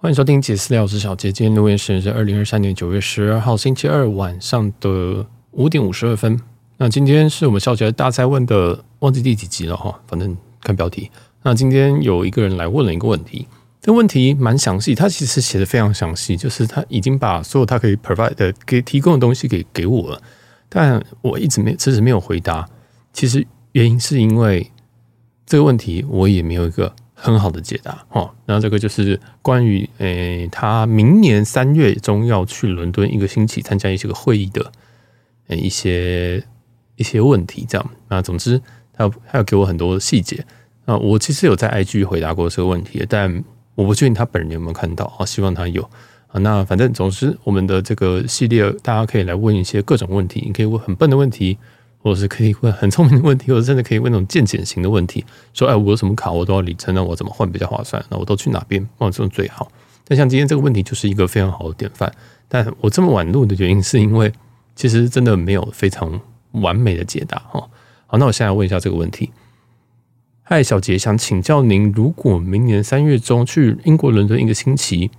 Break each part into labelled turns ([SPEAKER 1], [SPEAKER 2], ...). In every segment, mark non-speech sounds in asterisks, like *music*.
[SPEAKER 1] 欢迎收听解私聊，我是小杰。今天录音时间是二零二三年九月十二号星期二晚上的五点五十二分。那今天是我们小杰大哉问的，忘记第几集了哈，反正看标题。那今天有一个人来问了一个问题，这问题蛮详细，他其实写的非常详细，就是他已经把所有他可以 provide 的给提供的东西给给我了，但我一直没迟迟没有回答。其实原因是因为这个问题我也没有一个。很好的解答哦，那这个就是关于诶、他明年三月中要去伦敦一个星期参加一些个会议的诶、一些一些问题，这样。那总之，他有他有给我很多细节啊。我其实有在 IG 回答过这个问题，但我不确定他本人有没有看到啊。希望他有啊。那反正总之，我们的这个系列大家可以来问一些各种问题，你可以问很笨的问题。或者是可以问很聪明的问题，或者甚至可以问那种见解型的问题，说：“哎，我有什么卡，我都要里程，那我怎么换比较划算？那我都去哪边换这种最好？”但像今天这个问题就是一个非常好的典范。但我这么晚录的原因，是因为其实真的没有非常完美的解答哈。好，那我现在问一下这个问题：嗨，小杰，想请教您，如果明年三月中去英国伦敦一个星期，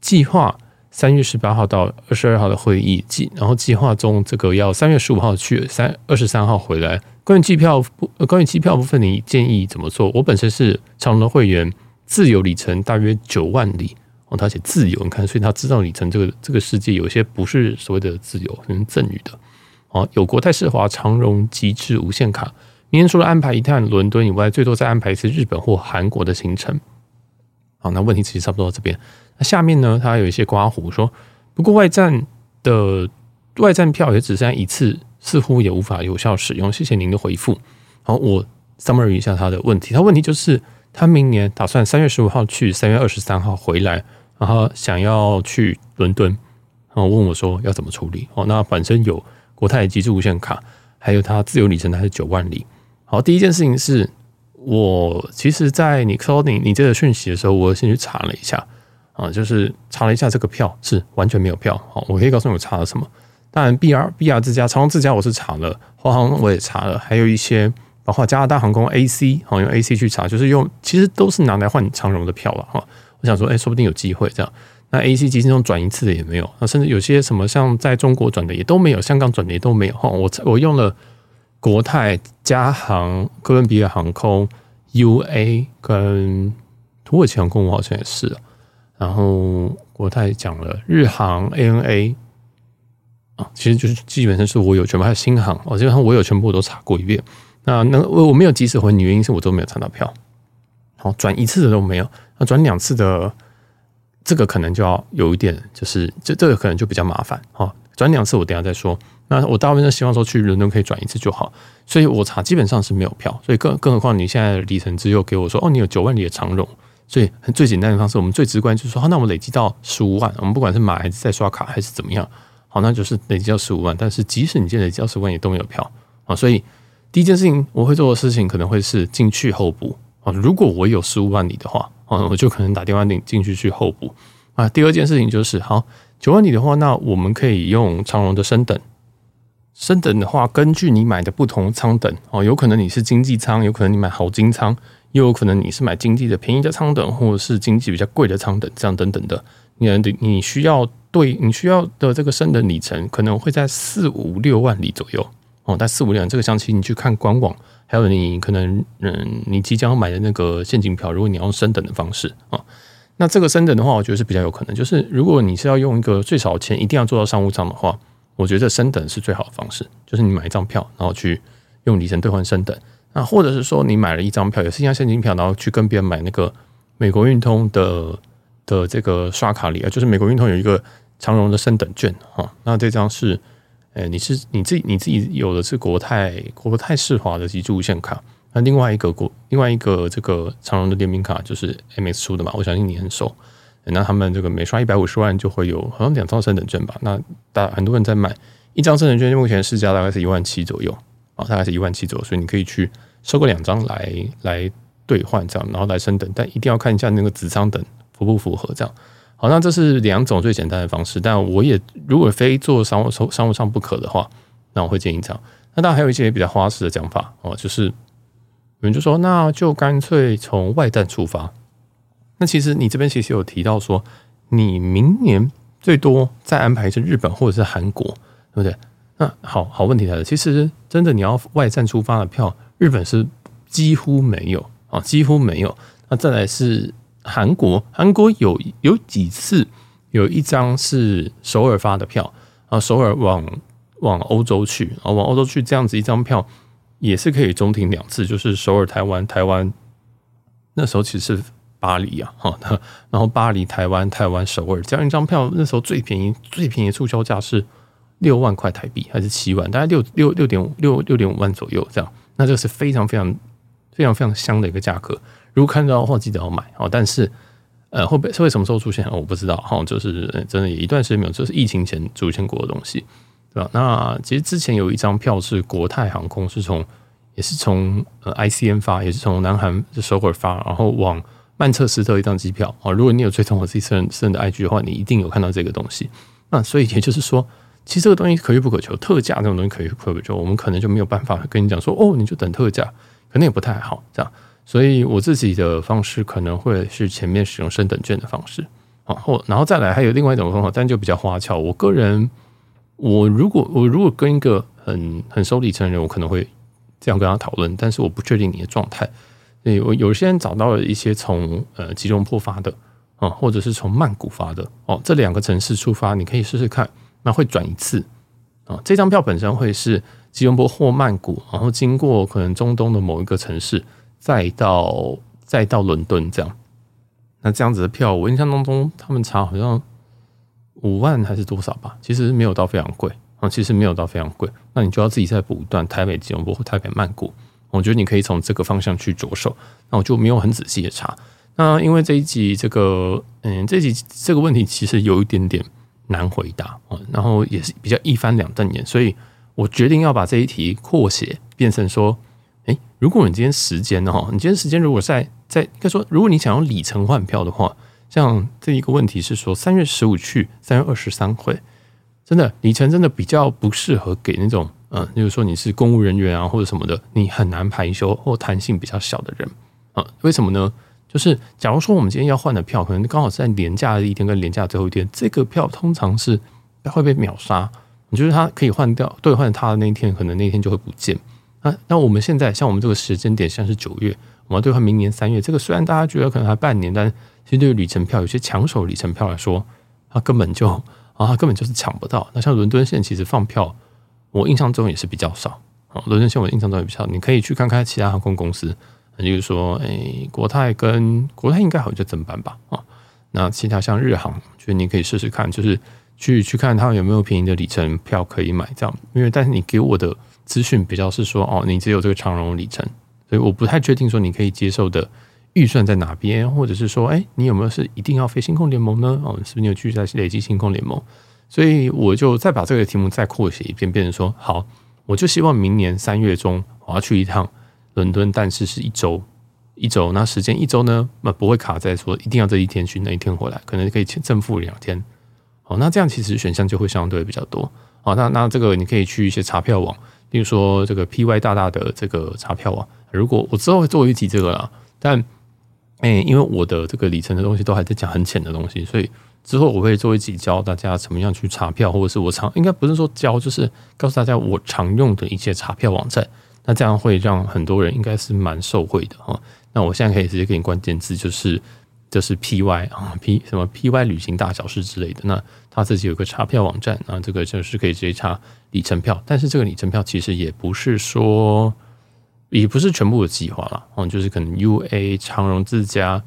[SPEAKER 1] 计划。三月十八号到二十二号的会议计，然后计划中这个要三月十五号去，三二十三号回来。关于机票不，关于机票部分，你建议怎么做？我本身是长荣的会员，自由里程大约九万里哦，他写自由，你看，所以他知道里程这个这个世界有些不是所谓的自由，是赠予的哦。有国泰世华长荣极致无限卡，明年除了安排一趟伦敦以外，最多再安排一次日本或韩国的行程。好，那问题其实差不多到这边。那下面呢，他有一些刮胡说，不过外站的外站票也只剩一次，似乎也无法有效使用。谢谢您的回复。好，我 summary 一下他的问题。他问题就是，他明年打算三月十五号去，三月二十三号回来，然后想要去伦敦，然后问我说要怎么处理。哦，那本身有国泰极致无限卡，还有他自由里程还是九万里。好，第一件事情是我其实，在你说你你这个讯息的时候，我先去查了一下。啊，就是查了一下这个票是完全没有票。好，我可以告诉你我查了什么。当然，BR BR 之家、长荣之家我是查了，华航我也查了，还有一些包括加拿大航空 AC，好用 AC 去查，就是用其实都是拿来换长荣的票了哈。我想说，哎，说不定有机会这样。那 AC 其实中转一次的也没有，那甚至有些什么像在中国转的也都没有，香港转的也都没有。哈，我我用了国泰、加航、哥伦比亚航空、UA 跟土耳其航空，我好像也是。然后国泰讲了日航 ANA 啊，其实就是基本上是我有全部，还有新航哦，基本上我有全部我都查过一遍。那那我我没有及时回你，原因是我都没有查到票。好，转一次的都没有，那转两次的这个可能就要有一点，就是这这个可能就比较麻烦。好，转两次我等下再说。那我大部分都希望说去伦敦可以转一次就好，所以我查基本上是没有票。所以更更何况你现在的里程只有给我说哦，你有九万里的长荣。所以最简单的方式，我们最直观就是说，那我们累积到十五万，我们不管是买还是再刷卡还是怎么样，好，那就是累积到十五万。但是即使你现在累积到十五万，也都没有票啊。所以第一件事情我会做的事情，可能会是进去候补啊。如果我有十五万里的话，啊，我就可能打电话进进去去候补啊。第二件事情就是，好，九万里的话，那我们可以用长荣的升等。升等的话，根据你买的不同舱等哦，有可能你是经济舱，有可能你买豪金舱。又有可能你是买经济的便宜的舱等，或者是经济比较贵的舱等，这样等等的，你你需要对你需要的这个升等里程可能会在四五六万里左右。哦，在四五六万这个详情你去看官网，还有你可能嗯你即将要买的那个现金票，如果你要用升等的方式。啊，那这个升等的话，我觉得是比较有可能，就是如果你是要用一个最少钱一定要做到商务舱的话，我觉得升等是最好的方式，就是你买一张票，然后去用里程兑换升等。啊，或者是说你买了一张票，也是一张现金票，然后去跟别人买那个美国运通的的这个刷卡礼啊，就是美国运通有一个长荣的升等券啊。那这张是，诶，你是你自己你自己有的是国泰国泰世华的极致无限卡，那另外一个国另外一个这个长荣的联名卡就是 MX 出的嘛，我相信你很熟。那他们这个每刷一百五十万就会有好像两张升等券吧？那大很多人在买一张升等券，目前市价大概是一万七左右。啊，大概是一万七左右，所以你可以去收个两张来来兑换这样，然后来升等，但一定要看一下那个子舱等符不符合这样。好，那这是两种最简单的方式，但我也如果非做商务商商务舱不可的话，那我会建议这样。那当然还有一些比较花式的讲法哦，就是有人就说那就干脆从外站出发，那其实你这边其实有提到说，你明年最多再安排一次日本或者是韩国，对不对？那好好问题来了，其实真的你要外站出发的票，日本是几乎没有啊，几乎没有。那再来是韩国，韩国有有几次有一张是首尔发的票啊，首尔往往欧洲去啊，往欧洲去这样子一张票也是可以中停两次，就是首尔台湾台湾，那时候其实是巴黎啊哈，然后巴黎台湾台湾首尔这样一张票，那时候最便宜最便宜促销价是。六万块台币还是七万，大概六六六点五六六点五万左右这样，那这个是非常非常非常非常香的一个价格。如果看到的话，记得要买哦。但是呃，会不会会什么时候出现？我不知道哈。就是真的有一段时间没有，就是疫情前出现过的东西，对吧？那其实之前有一张票是国泰航空是从也是从呃 ICN 发，也是从南韩首尔发，然后往曼彻斯特一张机票啊。如果你有追踪我自己私人私人的 IG 的话，你一定有看到这个东西。那所以也就是说。其实这个东西可遇不可求，特价这种东西可遇不可求，我们可能就没有办法跟你讲说哦，你就等特价，可能也不太好这样。所以我自己的方式可能会是前面使用升等券的方式，然后然后再来还有另外一种方法，但就比较花俏。我个人，我如果我如果跟一个很很收里程的人，我可能会这样跟他讨论，但是我不确定你的状态。所以我有些人找到了一些从呃吉隆坡发的啊，或者是从曼谷发的哦，这两个城市出发，你可以试试看。那会转一次啊，这张票本身会是吉隆坡或曼谷，然后经过可能中东的某一个城市，再到再到伦敦这样。那这样子的票，我印象当中他们查好像五万还是多少吧，其实没有到非常贵啊，其实没有到非常贵。那你就要自己再补一段台北吉隆坡或台北曼谷，我觉得你可以从这个方向去着手。那我就没有很仔细的查。那因为这一集这个嗯，这集这个问题其实有一点点。难回答啊，然后也是比较一翻两瞪眼，所以我决定要把这一题扩写，变成说，诶，如果你今天时间呢？哈，你今天时间如果在在应该说，如果你想要里程换票的话，像这一个问题是说，三月十五去，三月二十三回，真的里程真的比较不适合给那种，嗯，比如说你是公务人员啊或者什么的，你很难排休或弹性比较小的人啊，为什么呢？就是，假如说我们今天要换的票，可能刚好是在连假的一天跟连假最后一天，这个票通常是会被秒杀。你就是它可以换掉兑换它的那一天，可能那一天就会不见。那那我们现在像我们这个时间点，现在是九月，我们要兑换明年三月，这个虽然大家觉得可能还半年，但其实对于里程票，有些抢手里程票来说，它根本就啊，它根本就是抢不到。那像伦敦线其实放票，我印象中也是比较少啊。伦敦线我印象中也比较少，你可以去看看其他航空公司。那就是说，哎、国泰跟国泰应该好像就正班吧，啊，那其他像日航，觉得你可以试试看，就是去去看他们有没有便宜的里程票可以买，这样。因为但是你给我的资讯比较是说，哦，你只有这个长荣里程，所以我不太确定说你可以接受的预算在哪边，或者是说，哎、你有没有是一定要飞星空联盟呢？哦，是不是你有继续在累积星空联盟？所以我就再把这个题目再扩写一遍，变成说，好，我就希望明年三月中我要去一趟。伦敦，但是是一周，一周，那时间一周呢？那不会卡在说一定要这一天去，那一天回来，可能可以正负两天。好，那这样其实选项就会相对比较多。好，那那这个你可以去一些查票网，比如说这个 PY 大大的这个查票网。如果我之后会做一集这个啦，但哎、因为我的这个里程的东西都还在讲很浅的东西，所以之后我会做一集教大家怎么样去查票，或者是我常应该不是说教，就是告诉大家我常用的一些查票网站。那这样会让很多人应该是蛮受惠的哈。那我现在可以直接给你关键字，就是就是 P Y 啊 P 什么 P Y 旅行大小事之类的。那他自己有个查票网站啊，这个就是可以直接查里程票。但是这个里程票其实也不是说也不是全部的计划了哦，就是可能 U A 长荣自家，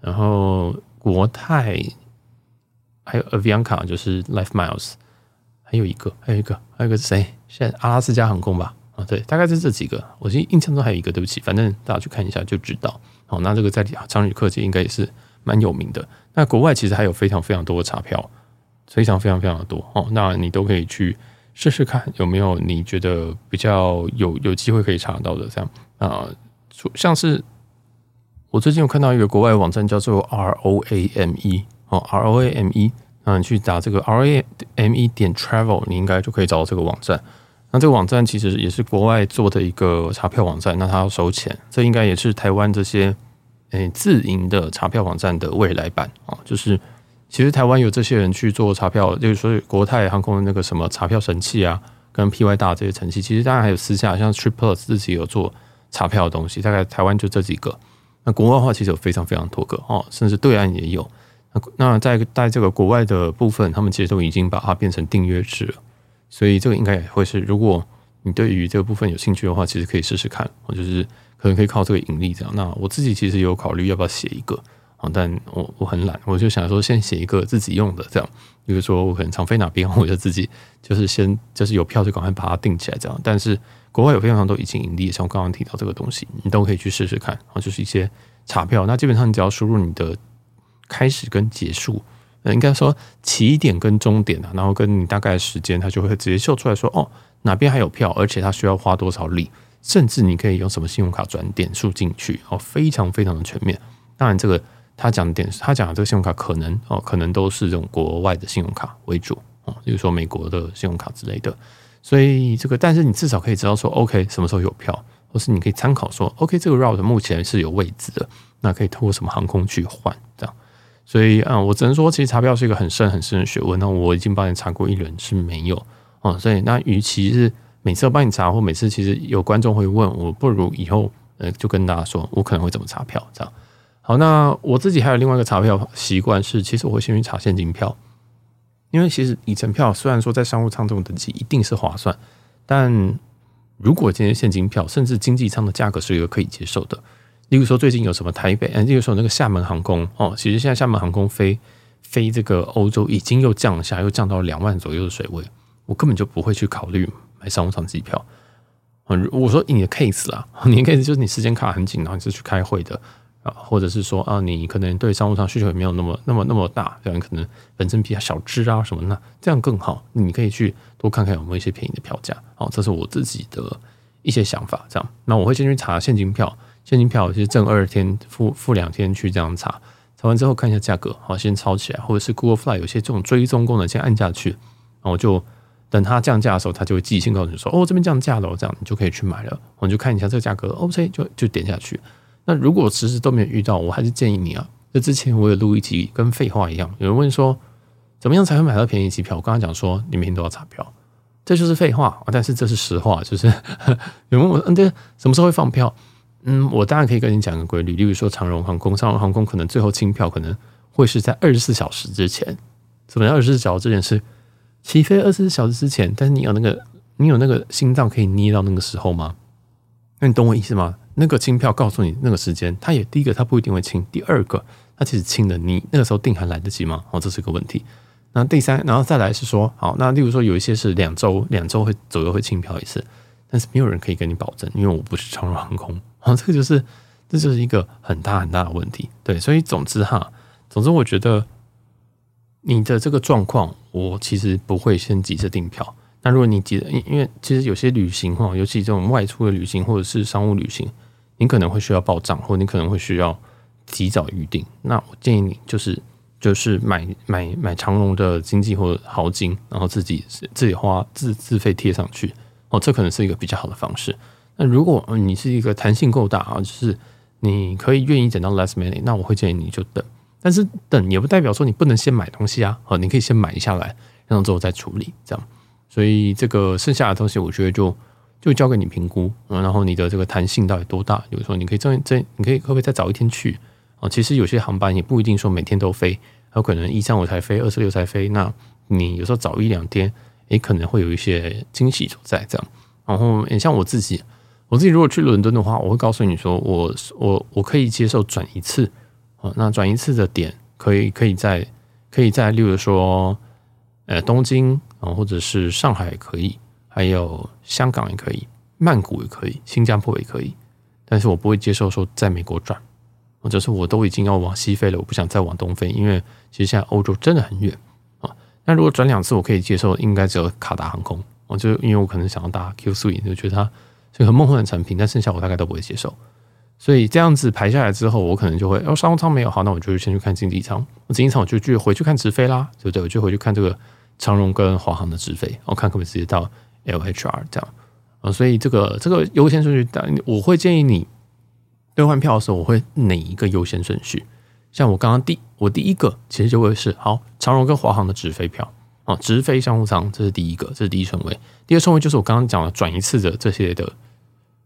[SPEAKER 1] 然后国泰，还有 Avianca 就是 Life Miles，还有一个还有一个还有一个谁？现在阿拉斯加航空吧。对，大概是这几个。我记印象中还有一个，对不起，反正大家去看一下就知道。好，那这个在长旅客界应该也是蛮有名的。那国外其实还有非常非常多的查票，非常非常非常的多哦。那你都可以去试试看，有没有你觉得比较有有机会可以查到的这样啊？像是我最近有看到一个国外网站叫做 R O A M E 哦，R O A M E，那你去打这个 R A M E 点 Travel，你应该就可以找到这个网站。那这个网站其实也是国外做的一个查票网站，那它要收钱，这应该也是台湾这些诶自营的查票网站的未来版啊，就是其实台湾有这些人去做查票，就是说国泰航空的那个什么查票神器啊，跟 PY 大这些神器，其实当然还有私下像 TripPlus 自己有做查票的东西，大概台湾就这几个。那国外的话其实有非常非常多个哦，甚至对岸也有。那那在在这个国外的部分，他们其实都已经把它变成订阅制了，所以这个应该也会是，如果你对于这个部分有兴趣的话，其实可以试试看，我就是可能可以靠这个盈利这样。那我自己其实有考虑要不要写一个啊，但我我很懒，我就想说先写一个自己用的这样，比如说我可能常飞哪边，我就自己就是先就是有票就赶快把它订起来这样。但是国外有非常多已经盈利，像我刚刚提到这个东西，你都可以去试试看啊，就是一些查票，那基本上你只要输入你的。开始跟结束，呃，应该说起点跟终点啊，然后跟你大概时间，它就会直接秀出来说，哦，哪边还有票，而且它需要花多少力，甚至你可以用什么信用卡转点数进去，哦，非常非常的全面。当然，这个他讲的点，他讲的这个信用卡可能哦，可能都是这种国外的信用卡为主哦，比如说美国的信用卡之类的。所以这个，但是你至少可以知道说，OK，什么时候有票，或是你可以参考说，OK，这个 route 目前是有位置的，那可以透过什么航空去换这样。所以，嗯，我只能说，其实查票是一个很深很深的学问。那我已经帮你查过一轮是没有哦，所以那与其是每次帮你查，或每次其实有观众会问我，不如以后呃就跟大家说，我可能会怎么查票这样。好，那我自己还有另外一个查票习惯是，其实我会先去查现金票，因为其实里程票虽然说在商务舱这种等级一定是划算，但如果今天现金票甚至经济舱的价格是一个可以接受的。例如说，最近有什么台北？嗯，例如说那个厦门航空哦，其实现在厦门航空飞飞这个欧洲已经又降下，又降到两万左右的水位，我根本就不会去考虑买商务舱机票。嗯，我说你的 case 啦，*laughs* 你的 case 就是你时间卡很紧，然后你是去开会的啊，或者是说啊，你可能对商务舱需求也没有那么那么那么大，这样可能本身比较小资啊什么的，那这样更好，你可以去多看看有没有一些便宜的票价。好，这是我自己的一些想法。这样，那我会先去查现金票。现金票就是挣二天付付两天去这样查，查完之后看一下价格，好，先抄起来，或者是 Google Fly 有些这种追踪功能，先按下去，然后就等它降价的时候，它就会寄信告诉你说，哦，这边降价了，这样你就可以去买了。我就看一下这个价格，OK，就就点下去。那如果迟迟都没有遇到，我还是建议你啊，就之前我有录一集，跟废话一样，有人问说怎么样才会买到便宜机票？我刚刚讲说你每天都要查票，这就是废话，但是这是实话，就是 *laughs* 有人问我，嗯，对什么时候会放票？嗯，我当然可以跟你讲个规律，例如说长荣航空，长荣航空可能最后清票可能会是在二十四小时之前。怎么样？二十四小时之前是起飞二十四小时之前，但是你有那个你有那个心脏可以捏到那个时候吗？那你懂我意思吗？那个清票告诉你那个时间，它也第一个它不一定会清，第二个它其实清了，你那个时候订还来得及吗？哦，这是个问题。那第三，然后再来是说，好，那例如说有一些是两周两周会左右会清票一次，但是没有人可以跟你保证，因为我不是长荣航空。啊，这个就是，这就是一个很大很大的问题，对，所以总之哈，总之我觉得你的这个状况，我其实不会先急着订票。那如果你急，因因为其实有些旅行哈，尤其这种外出的旅行或者是商务旅行，你可能会需要报账，或你可能会需要提早预定。那我建议你就是就是买买买长龙的经济或者豪金，然后自己自己花自自费贴上去，哦，这可能是一个比较好的方式。那如果你是一个弹性够大啊，就是你可以愿意等到 last minute，那我会建议你就等。但是等也不代表说你不能先买东西啊，好，你可以先买下来，然后之后再处理这样。所以这个剩下的东西，我觉得就就交给你评估，然后你的这个弹性到底多大？比如说你可以这这，你可以会不会再早一天去啊？其实有些航班也不一定说每天都飞，有可能一三五才飞，二四六才飞。那你有时候早一两天，也可能会有一些惊喜所在这样。然后也像我自己。我自己如果去伦敦的话，我会告诉你说我，我我可以接受转一次啊，那转一次的点可以可以在可以在，例如说呃东京啊，或者是上海也可以，还有香港也可以，曼谷也可以，新加坡也可以，但是我不会接受说在美国转，或者是我都已经要往西飞了，我不想再往东飞，因为其实现在欧洲真的很远啊。那如果转两次我可以接受，应该只有卡达航空，我就因为我可能想要搭 Q3，就觉得它。这个很梦幻的产品，但剩下我大概都不会接受，所以这样子排下来之后，我可能就会哦，商务舱没有好，那我就先去看经济舱。我经济舱我就去回去看直飞啦，对不对？我就回去看这个长荣跟华航的直飞，我看可不可以直接到 LHR 这样啊。所以这个这个优先顺序，但我会建议你，兑换票的时候，我会哪一个优先顺序？像我刚刚第我第一个其实就会是好长荣跟华航的直飞票啊，直飞商务舱，这是第一个，这是第一顺位。第二顺位就是我刚刚讲的转一次的这些的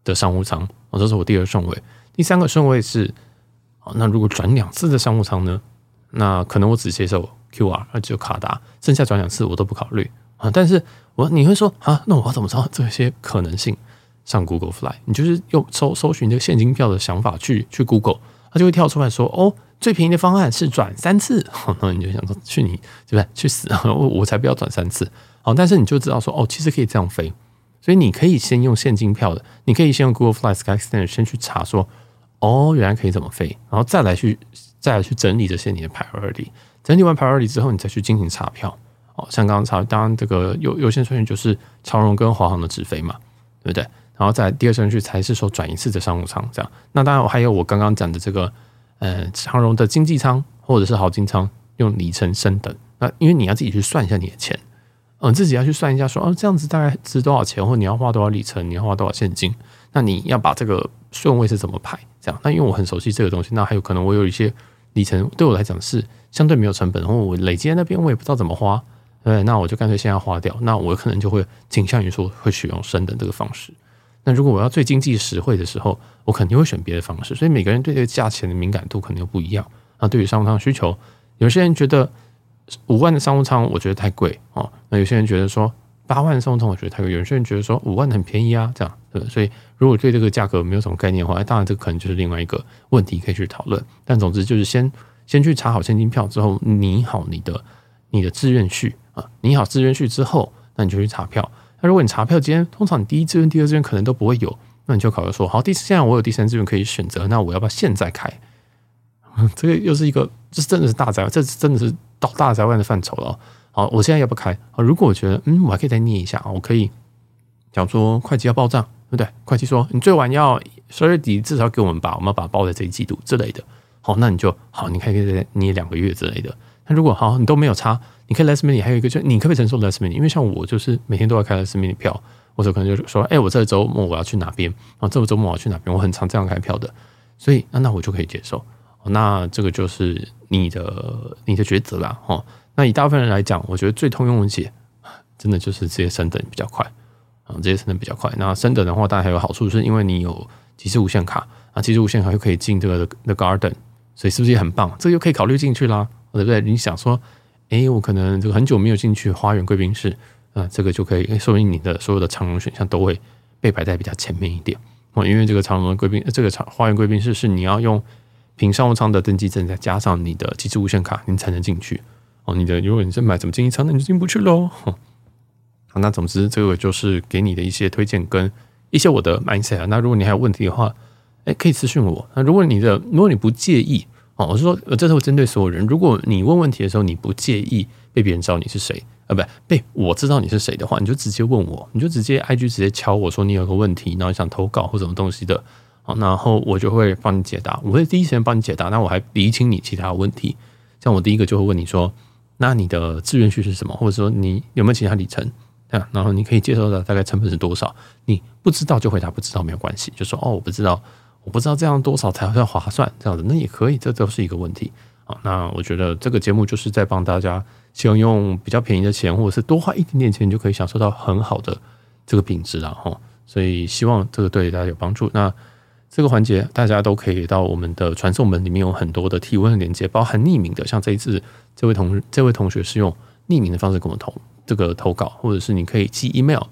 [SPEAKER 1] 的商务舱啊，这是我第二顺位。第三个顺位是啊，那如果转两次的商务舱呢？那可能我只接受 QR，那就卡达，剩下转两次我都不考虑啊。但是我你会说啊，那我怎么知道这些可能性？上 Google Fly，你就是用搜搜寻这个现金票的想法去去 Google，它就会跳出来说哦。最便宜的方案是转三次，*laughs* 那你就想说去你对不对？去死！*laughs* 我我才不要转三次。好，但是你就知道说哦，其实可以这样飞，所以你可以先用现金票的，你可以先用 Google Fly Skyscanner 先去查说哦，原来可以怎么飞，然后再来去再来去整理这些你的 priority，整理完 priority 之后，你再去进行查票。哦，像刚刚查，当然这个优优先顺序就是长荣跟华航的直飞嘛，对不对？然后再第二顺序才是说转一次的商务舱这样。那当然还有我刚刚讲的这个。呃，长荣的经济舱或者是豪经舱用里程升等，那因为你要自己去算一下你的钱，嗯、自己要去算一下说，哦，这样子大概值多少钱，或你要花多少里程，你要花多少现金，那你要把这个顺位是怎么排？这样，那因为我很熟悉这个东西，那还有可能我有一些里程对我来讲是相对没有成本，然后我累积在那边我也不知道怎么花，对，那我就干脆现在花掉，那我可能就会倾向于说会使用升等这个方式。那如果我要最经济实惠的时候，我肯定会选别的方式。所以每个人对这个价钱的敏感度肯定又不一样。那对于商务舱需求，有些人觉得五万的商务舱我觉得太贵哦。那有些人觉得说八万的商务舱我觉得太贵。有些人觉得说五万很便宜啊，这样对。所以如果对这个价格没有什么概念的话，当然这可能就是另外一个问题可以去讨论。但总之就是先先去查好现金票之后，拟好你的你的志愿序啊，拟好志愿序之后，那你就去查票。那如果你查票今天，通常你第一志愿、第二志愿可能都不会有，那你就考虑说，好，第现在我有第三志愿可以选择，那我要不要现在开？*laughs* 这个又是一个，这真的是大灾，这真的是到大灾外的范畴了。好，我现在要不要开？如果我觉得，嗯，我还可以再捏一下，我可以，假如说会计要报账，对不对？会计说，你最晚要十二月底至少给我们把，我们要把它报在这一季度之类的。好，那你就好，你可以再捏两个月之类的。那如果好，你都没有差。你可以 less minute，还有一个就是你可不可以承受 less minute？因为像我就是每天都要开 less minute 票，或者可能就是说，哎、我这周末我要去哪边？啊，这个周末我要去哪边？我很常这样开票的，所以那那我就可以接受。那这个就是你的你的抉择啦，哈。那以大部分人来讲，我觉得最通用的解，真的就是直接升等比较快啊，直接升等比较快。那升等的话，当然还有好处，是因为你有即时无限卡啊，即时无限卡又可以进这个 The Garden，所以是不是也很棒？这个又可以考虑进去啦，对不对？你想说。哎，我可能这个很久没有进去花园贵宾室，啊，这个就可以说明你的所有的长荣选项都会被排在比较前面一点哦。因为这个长荣贵宾，这个长花园贵宾室是你要用凭商务舱的登机证，再加上你的即时无限卡，你才能进去哦。你的如果你是买什么经济舱，那你就进不去喽。*laughs* 好，那总之这个就是给你的一些推荐跟一些我的 mindset。那如果你还有问题的话，哎，可以私讯我。那如果你的如果你不介意。哦，我是说，呃这是我针对所有人。如果你问问题的时候，你不介意被别人知道你是谁，啊，不被我知道你是谁的话，你就直接问我，你就直接 IG 直接敲我说你有个问题，然后想投稿或什么东西的，好，然后我就会帮你解答，我会第一时间帮你解答。那我还理清你其他问题，像我第一个就会问你说，那你的志愿序是什么，或者说你有没有其他里程啊？然后你可以接受的大概成本是多少？你不知道就回答不知道，没有关系，就说哦，我不知道。我不知道这样多少才算划算，这样子那也可以，这都是一个问题啊。那我觉得这个节目就是在帮大家，希望用比较便宜的钱，或者是多花一点点钱，就可以享受到很好的这个品质了哈。所以希望这个对大家有帮助。那这个环节大家都可以到我们的传送门里面，有很多的提问的连接，包含匿名的，像这一次这位同这位同学是用匿名的方式跟我投这个投稿，或者是你可以寄 email，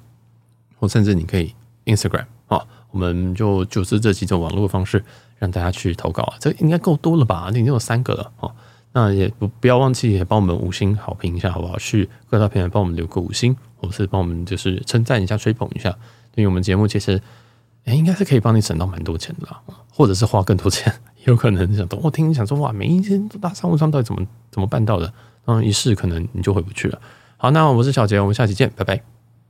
[SPEAKER 1] 或甚至你可以 Instagram 啊。我们就就是这几种网络方式让大家去投稿啊，这应该够多了吧？你已经有三个了哦。那也不不要忘记也帮我们五星好评一下，好不好？去各大平台帮我们留个五星，或是帮我们就是称赞一下、吹捧一下。因为我们节目其实哎，应该是可以帮你省到蛮多钱的，或者是花更多钱，*laughs* 有可能想等。我听你想说哇，每一天大商务舱到底怎么怎么办到的？然一试可能你就回不去了。好，那我是小杰，我们下期见，拜拜。